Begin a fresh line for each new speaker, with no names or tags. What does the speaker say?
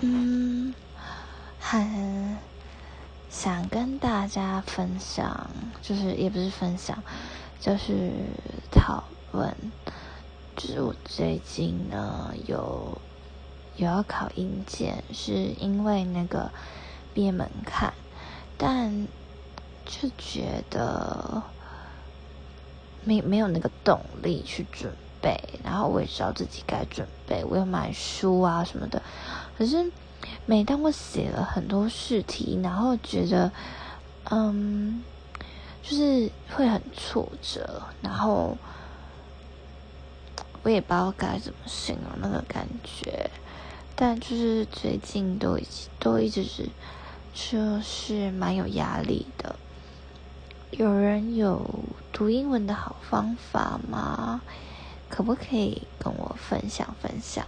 嗯，很想跟大家分享，就是也不是分享，就是讨论，就是我最近呢有有要考英检，是因为那个毕业门槛，但就觉得没没有那个动力去准备，然后我也知道自己该准备，我要买书啊什么的，可是每当我写了很多试题，然后觉得嗯，就是会很挫折，然后我也不知道该怎么形容那个感觉，但就是最近都已经都一直是就是蛮有压力的。有人有读英文的好方法吗？可不可以跟我分享分享？